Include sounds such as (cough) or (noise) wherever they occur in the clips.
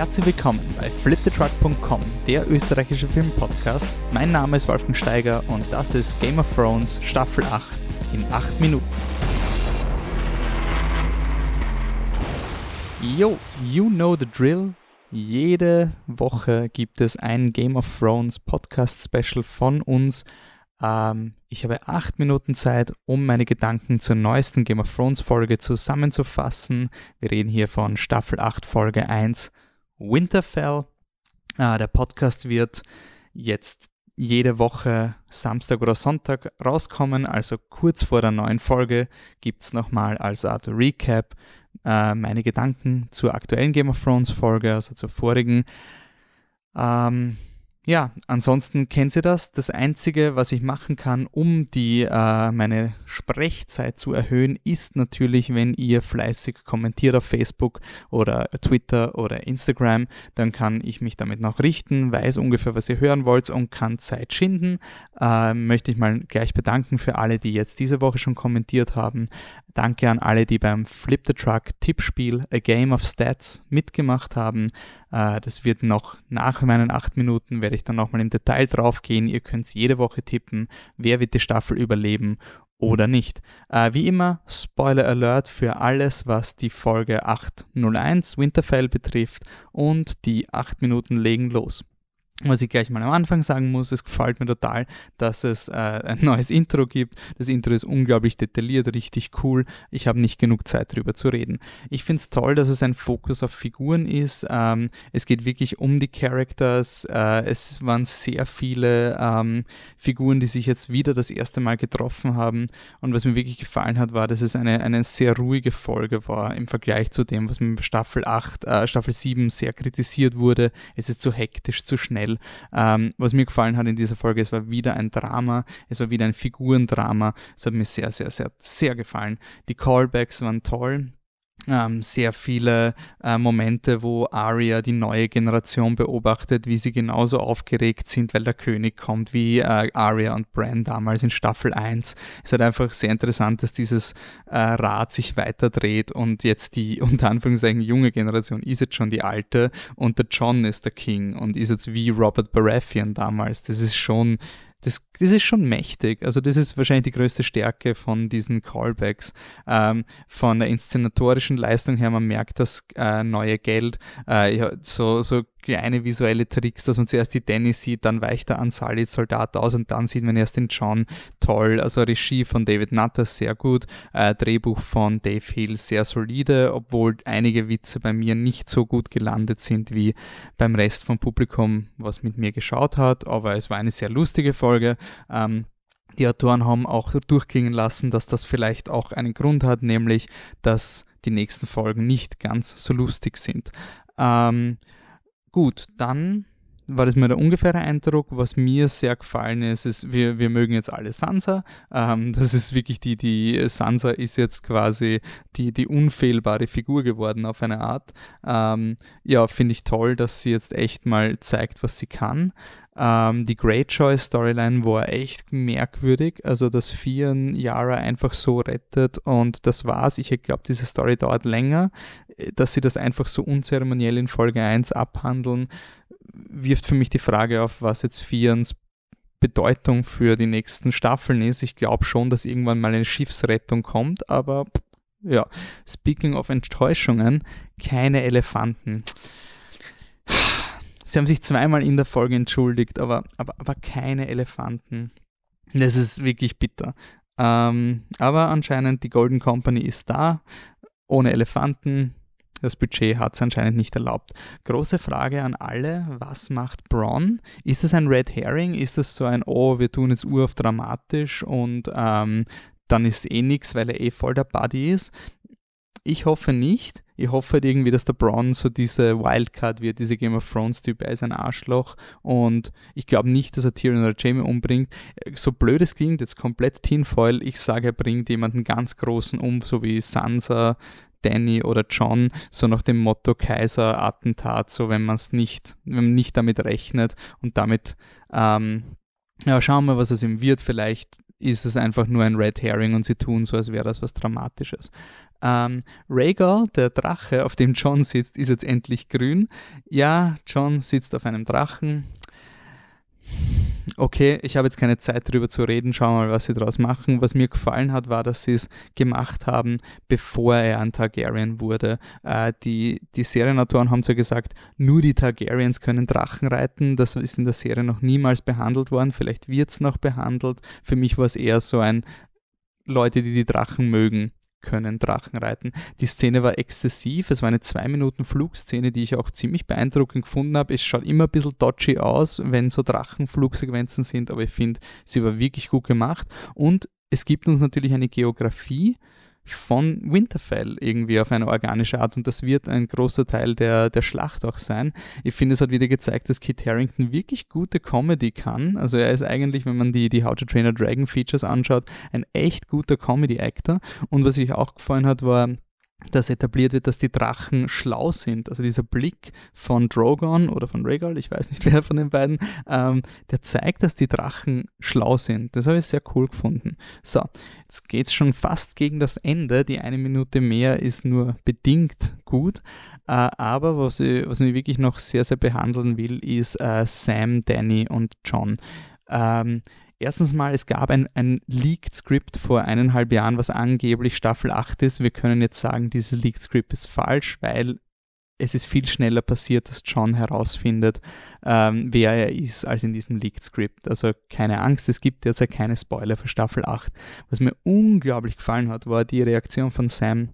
Herzlich willkommen bei fliptetruck.com, der österreichische Filmpodcast. Mein Name ist Wolfgang Steiger und das ist Game of Thrones Staffel 8 in 8 Minuten. Yo, you know the drill. Jede Woche gibt es ein Game of Thrones Podcast Special von uns. Ähm, ich habe acht Minuten Zeit, um meine Gedanken zur neuesten Game of Thrones Folge zusammenzufassen. Wir reden hier von Staffel 8, Folge 1, Winterfell. Äh, der Podcast wird jetzt jede Woche Samstag oder Sonntag rauskommen, also kurz vor der neuen Folge gibt es nochmal als Art Recap äh, meine Gedanken zur aktuellen Game of Thrones Folge, also zur vorigen. Ähm, ja, ansonsten kennt ihr das. Das Einzige, was ich machen kann, um die, äh, meine Sprechzeit zu erhöhen, ist natürlich, wenn ihr fleißig kommentiert auf Facebook oder Twitter oder Instagram, dann kann ich mich damit noch richten, weiß ungefähr, was ihr hören wollt und kann Zeit schinden. Äh, möchte ich mal gleich bedanken für alle, die jetzt diese Woche schon kommentiert haben. Danke an alle, die beim Flip the Truck Tippspiel A Game of Stats mitgemacht haben. Äh, das wird noch nach meinen acht Minuten, werde ich dann nochmal im Detail drauf gehen. Ihr könnt jede Woche tippen, wer wird die Staffel überleben oder nicht. Äh, wie immer, Spoiler Alert für alles, was die Folge 801 Winterfell betrifft und die acht Minuten legen los. Was ich gleich mal am Anfang sagen muss, es gefällt mir total, dass es äh, ein neues Intro gibt. Das Intro ist unglaublich detailliert, richtig cool. Ich habe nicht genug Zeit darüber zu reden. Ich finde es toll, dass es ein Fokus auf Figuren ist. Ähm, es geht wirklich um die Characters. Äh, es waren sehr viele ähm, Figuren, die sich jetzt wieder das erste Mal getroffen haben. Und was mir wirklich gefallen hat, war, dass es eine, eine sehr ruhige Folge war im Vergleich zu dem, was bei Staffel 8, äh, Staffel 7 sehr kritisiert wurde. Es ist zu hektisch, zu schnell weil ähm, was mir gefallen hat in dieser Folge, es war wieder ein Drama, es war wieder ein Figurendrama. Es hat mir sehr, sehr, sehr, sehr gefallen. Die Callbacks waren toll ähm, sehr viele äh, Momente, wo Arya die neue Generation beobachtet, wie sie genauso aufgeregt sind, weil der König kommt, wie äh, Arya und Bran damals in Staffel 1. Es ist halt einfach sehr interessant, dass dieses äh, Rad sich weiterdreht und jetzt die (laughs) unter Anführungszeichen junge Generation ist jetzt schon die alte und der John ist der King und ist jetzt wie Robert Baratheon damals. Das ist schon das, das ist schon mächtig. Also das ist wahrscheinlich die größte Stärke von diesen Callbacks. Ähm, von der inszenatorischen Leistung her, man merkt das äh, neue Geld, äh, so, so kleine visuelle Tricks, dass man zuerst die Danny sieht, dann weicht der Ansalid-Soldat aus und dann sieht man erst den John toll. Also Regie von David Nutter sehr gut, äh, Drehbuch von Dave Hill sehr solide, obwohl einige Witze bei mir nicht so gut gelandet sind wie beim Rest vom Publikum, was mit mir geschaut hat, aber es war eine sehr lustige Folge. Ähm, die Autoren haben auch durchklingen lassen, dass das vielleicht auch einen Grund hat, nämlich dass die nächsten Folgen nicht ganz so lustig sind. Ähm, Gut, dann war das mal der ungefähre Eindruck. Was mir sehr gefallen ist, ist, wir, wir mögen jetzt alle Sansa. Ähm, das ist wirklich die, die Sansa ist jetzt quasi die, die unfehlbare Figur geworden auf eine Art. Ähm, ja, finde ich toll, dass sie jetzt echt mal zeigt, was sie kann. Ähm, die Greyjoy Storyline war echt merkwürdig, also dass Fian Yara einfach so rettet und das war's. Ich glaube, diese Story dauert länger, dass sie das einfach so unzeremoniell in Folge 1 abhandeln, wirft für mich die Frage auf, was jetzt Fians Bedeutung für die nächsten Staffeln ist. Ich glaube schon, dass irgendwann mal eine Schiffsrettung kommt, aber ja, speaking of Enttäuschungen, keine Elefanten. Sie haben sich zweimal in der Folge entschuldigt, aber, aber, aber keine Elefanten. Das ist wirklich bitter. Ähm, aber anscheinend die Golden Company ist da, ohne Elefanten. Das Budget hat es anscheinend nicht erlaubt. Große Frage an alle, was macht Braun? Ist es ein Red Herring? Ist es so ein, oh, wir tun jetzt urauf dramatisch und ähm, dann ist eh nichts, weil er eh voll der Buddy ist? Ich hoffe nicht. Ich hoffe halt irgendwie, dass der Braun so diese Wildcard wird, diese Game of Thrones-Typ. Er ist ein Arschloch und ich glaube nicht, dass er Tyrion oder Jamie umbringt. So blöd es klingt, jetzt komplett Tinfoil. Ich sage, er bringt jemanden ganz Großen um, so wie Sansa, Danny oder John, so nach dem Motto Kaiser-Attentat, so wenn man es nicht, wenn man nicht damit rechnet und damit, ähm, ja, schauen wir, was es ihm wird. Vielleicht ist es einfach nur ein Red Herring und sie tun so, als wäre das was Dramatisches. Ähm, Rhaegal, der Drache, auf dem John sitzt, ist jetzt endlich grün. Ja, John sitzt auf einem Drachen okay, ich habe jetzt keine Zeit darüber zu reden, schauen wir mal, was sie daraus machen. Was mir gefallen hat, war, dass sie es gemacht haben, bevor er ein Targaryen wurde. Äh, die, die Serienautoren haben ja gesagt, nur die Targaryens können Drachen reiten. Das ist in der Serie noch niemals behandelt worden. Vielleicht wird es noch behandelt. Für mich war es eher so ein Leute, die die Drachen mögen, können Drachen reiten. Die Szene war exzessiv. Es war eine zwei Minuten Flugszene, die ich auch ziemlich beeindruckend gefunden habe. Es schaut immer ein bisschen dodgy aus, wenn so Drachenflugsequenzen sind, aber ich finde, sie war wirklich gut gemacht. Und es gibt uns natürlich eine Geografie, von Winterfell irgendwie auf eine organische Art und das wird ein großer Teil der, der Schlacht auch sein. Ich finde, es hat wieder gezeigt, dass Kit Harrington wirklich gute Comedy kann. Also er ist eigentlich, wenn man die, die How to Train a Dragon Features anschaut, ein echt guter Comedy-Actor. Und was ich auch gefallen hat, war dass etabliert wird, dass die Drachen schlau sind. Also dieser Blick von Drogon oder von Rhaegal, ich weiß nicht (laughs) wer von den beiden, ähm, der zeigt, dass die Drachen schlau sind. Das habe ich sehr cool gefunden. So, jetzt geht es schon fast gegen das Ende. Die eine Minute mehr ist nur bedingt gut. Äh, aber was ich, was ich wirklich noch sehr, sehr behandeln will, ist äh, Sam, Danny und John. Ähm, Erstens mal, es gab ein, ein Leaked Script vor eineinhalb Jahren, was angeblich Staffel 8 ist. Wir können jetzt sagen, dieses Leaked Script ist falsch, weil es ist viel schneller passiert, dass John herausfindet, ähm, wer er ist, als in diesem Leaked Script. Also keine Angst, es gibt derzeit keine Spoiler für Staffel 8. Was mir unglaublich gefallen hat, war die Reaktion von Sam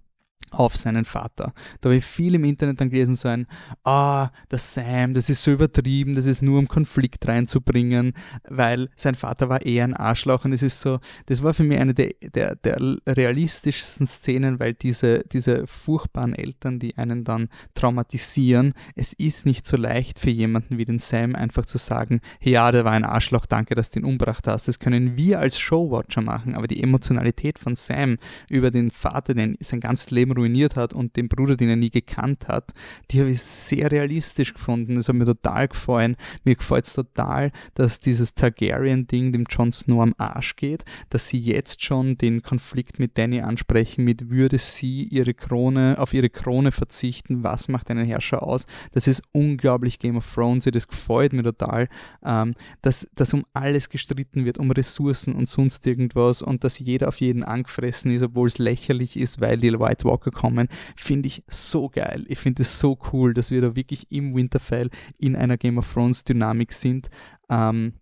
auf seinen Vater. Da habe ich viel im Internet dann gelesen sein, ah, der Sam, das ist so übertrieben, das ist nur um Konflikt reinzubringen, weil sein Vater war eher ein Arschloch und es ist so, das war für mich eine der, der, der realistischsten Szenen, weil diese, diese furchtbaren Eltern, die einen dann traumatisieren, es ist nicht so leicht für jemanden wie den Sam einfach zu sagen, hey, ja, der war ein Arschloch, danke, dass du ihn umgebracht hast. Das können wir als Showwatcher machen, aber die Emotionalität von Sam über den Vater, den sein ganzes Leben ruiniert hat und den Bruder, den er nie gekannt hat, die habe ich sehr realistisch gefunden. Das hat mir total gefallen. Mir gefällt es total, dass dieses Targaryen-Ding dem Jon Snow am Arsch geht, dass sie jetzt schon den Konflikt mit Danny ansprechen, mit würde sie ihre Krone, auf ihre Krone verzichten, was macht einen Herrscher aus? Das ist unglaublich Game of Thrones, das gefällt mir total, ähm, dass, dass um alles gestritten wird, um Ressourcen und sonst irgendwas und dass jeder auf jeden angefressen ist, obwohl es lächerlich ist, weil die White Walker kommen, finde ich so geil. Ich finde es so cool, dass wir da wirklich im Winterfell in einer Game of Thrones Dynamik sind. Ähm,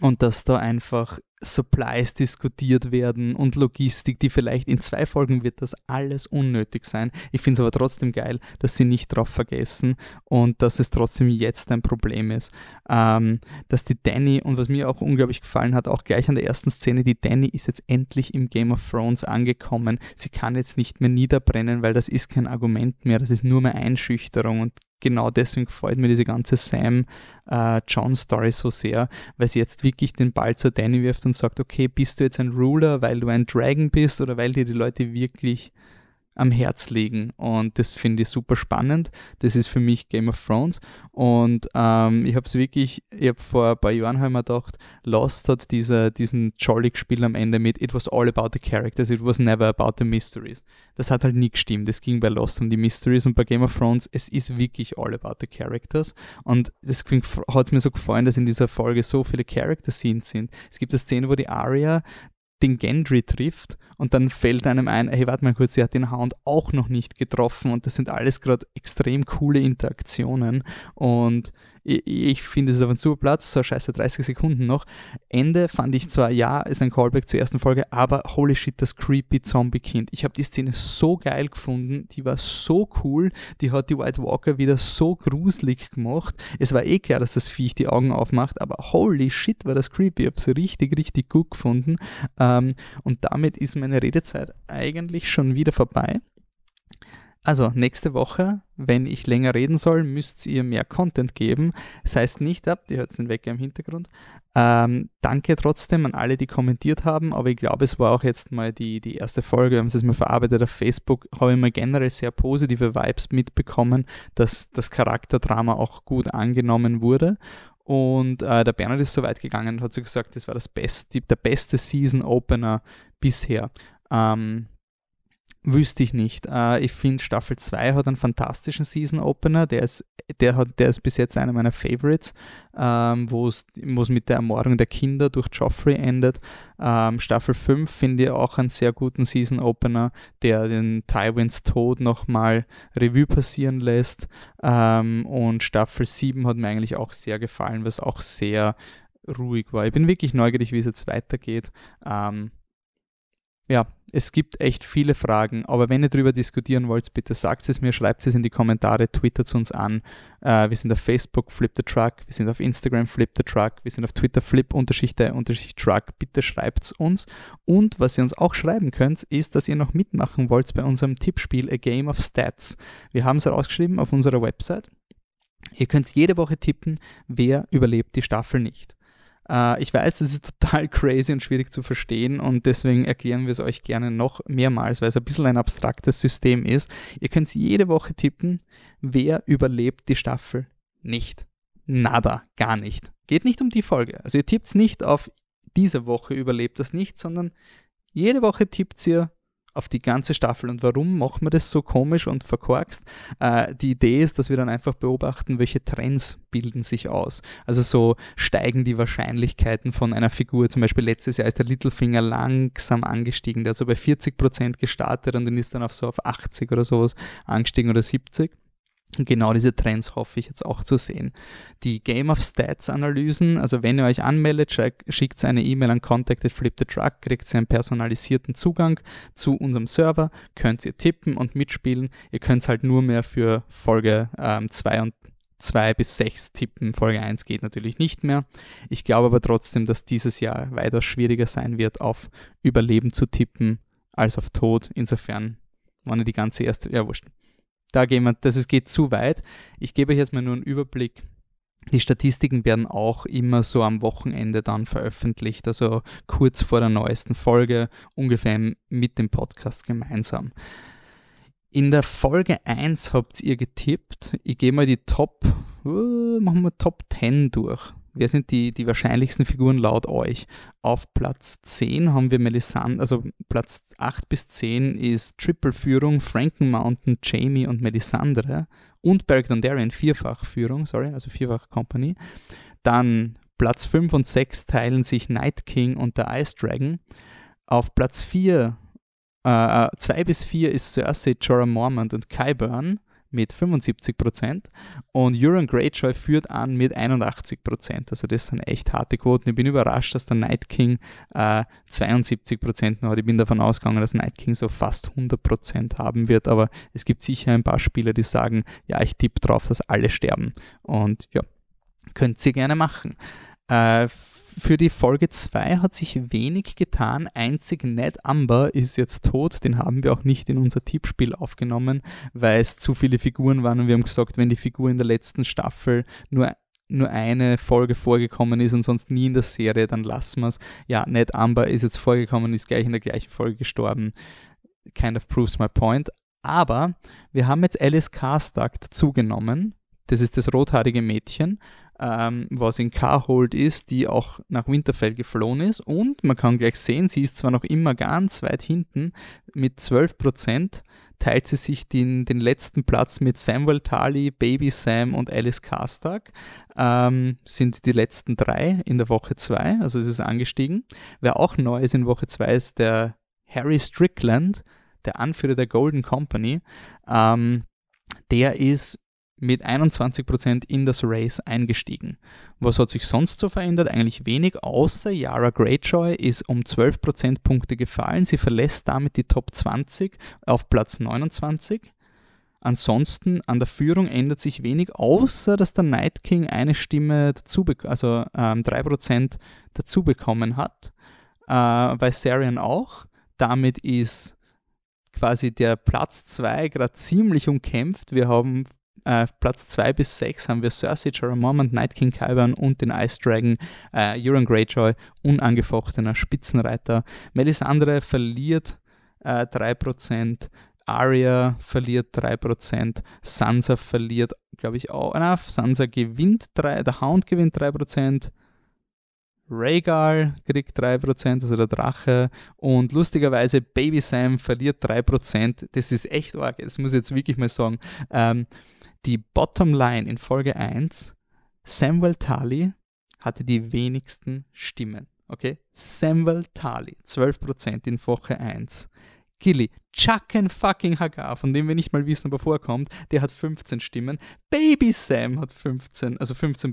und dass da einfach Supplies diskutiert werden und Logistik, die vielleicht in zwei Folgen wird das alles unnötig sein. Ich finde es aber trotzdem geil, dass sie nicht drauf vergessen und dass es trotzdem jetzt ein Problem ist. Ähm, dass die Danny, und was mir auch unglaublich gefallen hat, auch gleich an der ersten Szene, die Danny ist jetzt endlich im Game of Thrones angekommen. Sie kann jetzt nicht mehr niederbrennen, weil das ist kein Argument mehr, das ist nur mehr Einschüchterung und genau deswegen gefällt mir diese ganze Sam-John-Story äh, so sehr, weil sie jetzt wirklich den Ball zur Danny wirft und sagt, okay, bist du jetzt ein Ruler, weil du ein Dragon bist oder weil dir die Leute wirklich am Herz liegen. Und das finde ich super spannend. Das ist für mich Game of Thrones. Und ähm, ich habe es wirklich, ich habe vor ein paar Jahren halt gedacht, Lost hat diese, diesen jolly gespielt am Ende mit It was all about the characters, it was never about the mysteries. Das hat halt nie gestimmt. Es ging bei Lost um die Mysteries und bei Game of Thrones, es ist wirklich all about the characters. Und das hat mir so gefallen, dass in dieser Folge so viele Character-Scenes sind. Es gibt eine Szene, wo die Arya den Gendry trifft und dann fällt einem ein, hey, warte mal kurz, sie hat den Hound auch noch nicht getroffen und das sind alles gerade extrem coole Interaktionen und ich, ich finde es auf einem super Platz, so scheiße 30 Sekunden noch. Ende fand ich zwar, ja, ist ein Callback zur ersten Folge, aber holy shit, das creepy Zombie-Kind. Ich habe die Szene so geil gefunden, die war so cool, die hat die White Walker wieder so gruselig gemacht. Es war eh klar, dass das Viech die Augen aufmacht, aber holy shit, war das creepy. Ich habe es richtig, richtig gut gefunden. Ähm, und damit ist meine Redezeit eigentlich schon wieder vorbei. Also nächste Woche, wenn ich länger reden soll, müsst ihr mehr Content geben. Das heißt nicht ab, ihr hört den Wecker im Hintergrund. Ähm, danke trotzdem an alle, die kommentiert haben, aber ich glaube, es war auch jetzt mal die, die erste Folge, wir haben es mal verarbeitet auf Facebook, habe ich mal generell sehr positive Vibes mitbekommen, dass das Charakterdrama auch gut angenommen wurde Und äh, der Bernhard ist so weit gegangen und hat so gesagt, das war das beste, der beste Season Opener bisher. Ähm, Wüsste ich nicht. Äh, ich finde, Staffel 2 hat einen fantastischen Season Opener. Der ist, der hat, der ist bis jetzt einer meiner Favorites, ähm, wo es mit der Ermordung der Kinder durch Joffrey endet. Ähm, Staffel 5 finde ich auch einen sehr guten Season Opener, der den Tywins Tod nochmal Revue passieren lässt. Ähm, und Staffel 7 hat mir eigentlich auch sehr gefallen, was auch sehr ruhig war. Ich bin wirklich neugierig, wie es jetzt weitergeht. Ähm, ja, es gibt echt viele Fragen, aber wenn ihr darüber diskutieren wollt, bitte sagt es mir, schreibt es in die Kommentare, twittert uns an. Äh, wir sind auf Facebook Flip the Truck, wir sind auf Instagram Flip the Truck, wir sind auf Twitter Flip Unterschicht der Unterschicht Truck. Bitte schreibt es uns. Und was ihr uns auch schreiben könnt, ist, dass ihr noch mitmachen wollt bei unserem Tippspiel A Game of Stats. Wir haben es herausgeschrieben auf unserer Website. Ihr könnt jede Woche tippen, wer überlebt die Staffel nicht. Äh, ich weiß, das ist (laughs) total crazy und schwierig zu verstehen und deswegen erklären wir es euch gerne noch mehrmals, weil es ein bisschen ein abstraktes System ist. Ihr könnt jede Woche tippen, wer überlebt die Staffel nicht. Nada, gar nicht. Geht nicht um die Folge. Also ihr tippt nicht auf diese Woche überlebt das nicht, sondern jede Woche tippt ihr auf die ganze Staffel. Und warum machen wir das so komisch und verkorkst? Äh, die Idee ist, dass wir dann einfach beobachten, welche Trends bilden sich aus. Also so steigen die Wahrscheinlichkeiten von einer Figur. Zum Beispiel letztes Jahr ist der Littlefinger langsam angestiegen. Der hat so bei 40% gestartet und dann ist dann auf so auf 80 oder sowas angestiegen oder 70. Genau diese Trends hoffe ich jetzt auch zu sehen. Die Game of Stats Analysen, also wenn ihr euch anmeldet, schickt eine E-Mail an contact@flipthetruck, kriegt ihr einen personalisierten Zugang zu unserem Server, könnt ihr tippen und mitspielen. Ihr könnt es halt nur mehr für Folge 2 ähm, und 2 bis 6 tippen. Folge 1 geht natürlich nicht mehr. Ich glaube aber trotzdem, dass dieses Jahr weitaus schwieriger sein wird, auf Überleben zu tippen als auf Tod. Insofern, ihr die ganze erste, ja wurscht da gehen wir, das ist, geht zu weit. Ich gebe euch jetzt mal nur einen Überblick. Die Statistiken werden auch immer so am Wochenende dann veröffentlicht, also kurz vor der neuesten Folge, ungefähr mit dem Podcast gemeinsam. In der Folge 1 habt ihr getippt. Ich gehe mal die Top, uh, machen wir Top 10 durch. Wer sind die, die wahrscheinlichsten Figuren laut euch? Auf Platz 10 haben wir Melisandre, also Platz 8 bis 10 ist Triple-Führung, Franken Mountain, Jamie und Melisandre und Beric Dondarrion Vierfach-Führung, sorry, also Vierfach-Company. Dann Platz 5 und 6 teilen sich Night King und der Ice Dragon. Auf Platz 4, 2 äh, bis 4 ist Cersei, Jorah Mormont und Kyburn mit 75% und Euron Greyjoy führt an mit 81% Also das sind echt harte Quoten. Ich bin überrascht, dass der Night King äh, 72 noch hat. Ich bin davon ausgegangen, dass Night King so fast 100% haben wird, aber es gibt sicher ein paar Spieler, die sagen, ja, ich tippe drauf, dass alle sterben. Und ja, könnt ihr gerne machen. Äh, für die Folge 2 hat sich wenig getan. Einzig Ned Amber ist jetzt tot. Den haben wir auch nicht in unser Tippspiel aufgenommen, weil es zu viele Figuren waren und wir haben gesagt, wenn die Figur in der letzten Staffel nur nur eine Folge vorgekommen ist und sonst nie in der Serie, dann lassen wir es. Ja, Ned Amber ist jetzt vorgekommen, ist gleich in der gleichen Folge gestorben. Kind of proves my point. Aber wir haben jetzt Alice Karstark dazugenommen. Das ist das rothaarige Mädchen ähm, was in Carhold ist, die auch nach Winterfell geflohen ist. Und man kann gleich sehen, sie ist zwar noch immer ganz weit hinten, mit 12 Prozent teilt sie sich den, den letzten Platz mit Samuel Tali, Baby Sam und Alice Karstark. Ähm, sind die letzten drei in der Woche 2, also es ist angestiegen. Wer auch neu ist in Woche 2 ist der Harry Strickland, der Anführer der Golden Company. Ähm, der ist mit 21% in das Race eingestiegen. Was hat sich sonst so verändert? Eigentlich wenig, außer Yara Greyjoy ist um 12 Prozentpunkte gefallen. Sie verlässt damit die Top 20 auf Platz 29. Ansonsten an der Führung ändert sich wenig, außer dass der Night King eine Stimme dazu, also ähm, 3% dazu bekommen hat. Äh, bei Sarian auch. Damit ist quasi der Platz 2 gerade ziemlich umkämpft. Wir haben äh, Platz 2 bis 6 haben wir Cersei, Jorah Mormont, Night King Kyburn und den Ice Dragon, äh, Euron Greyjoy, unangefochtener Spitzenreiter. Melisandre verliert äh, 3%, Arya verliert 3%, Sansa verliert, glaube ich, auch. Na, Sansa gewinnt 3, der Hound gewinnt 3%. Rhaegar kriegt 3%, also der Drache. Und lustigerweise Baby Sam verliert 3%. Das ist echt arg, das muss ich jetzt wirklich mal sagen. Ähm, die Bottomline in Folge 1, Samuel Tali hatte die wenigsten Stimmen. Okay? Samuel Tali, 12% in Woche 1. Gilly, Chucken fucking Hagar, von dem wir nicht mal wissen, ob er vorkommt, der hat 15 Stimmen. Baby Sam hat 15, also 15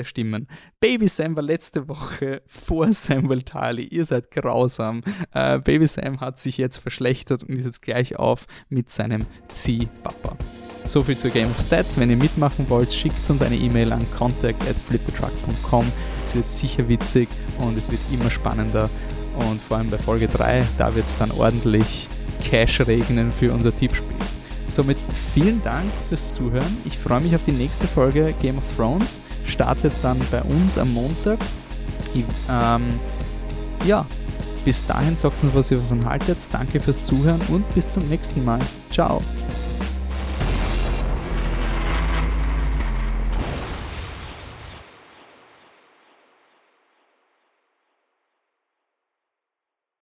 der Stimmen. Baby Sam war letzte Woche (laughs) vor Samuel Tali. Ihr seid grausam. Äh, Baby Sam hat sich jetzt verschlechtert und ist jetzt gleich auf mit seinem Ziehpapa. So viel zur Game of Stats. Wenn ihr mitmachen wollt, schickt uns eine E-Mail an contact at fliptetruck.com. Es wird sicher witzig und es wird immer spannender. Und vor allem bei Folge 3, da wird es dann ordentlich Cash regnen für unser Tippspiel. Somit vielen Dank fürs Zuhören. Ich freue mich auf die nächste Folge Game of Thrones. Startet dann bei uns am Montag. Ich, ähm, ja, bis dahin sagt uns, was ihr davon haltet. Danke fürs Zuhören und bis zum nächsten Mal. Ciao.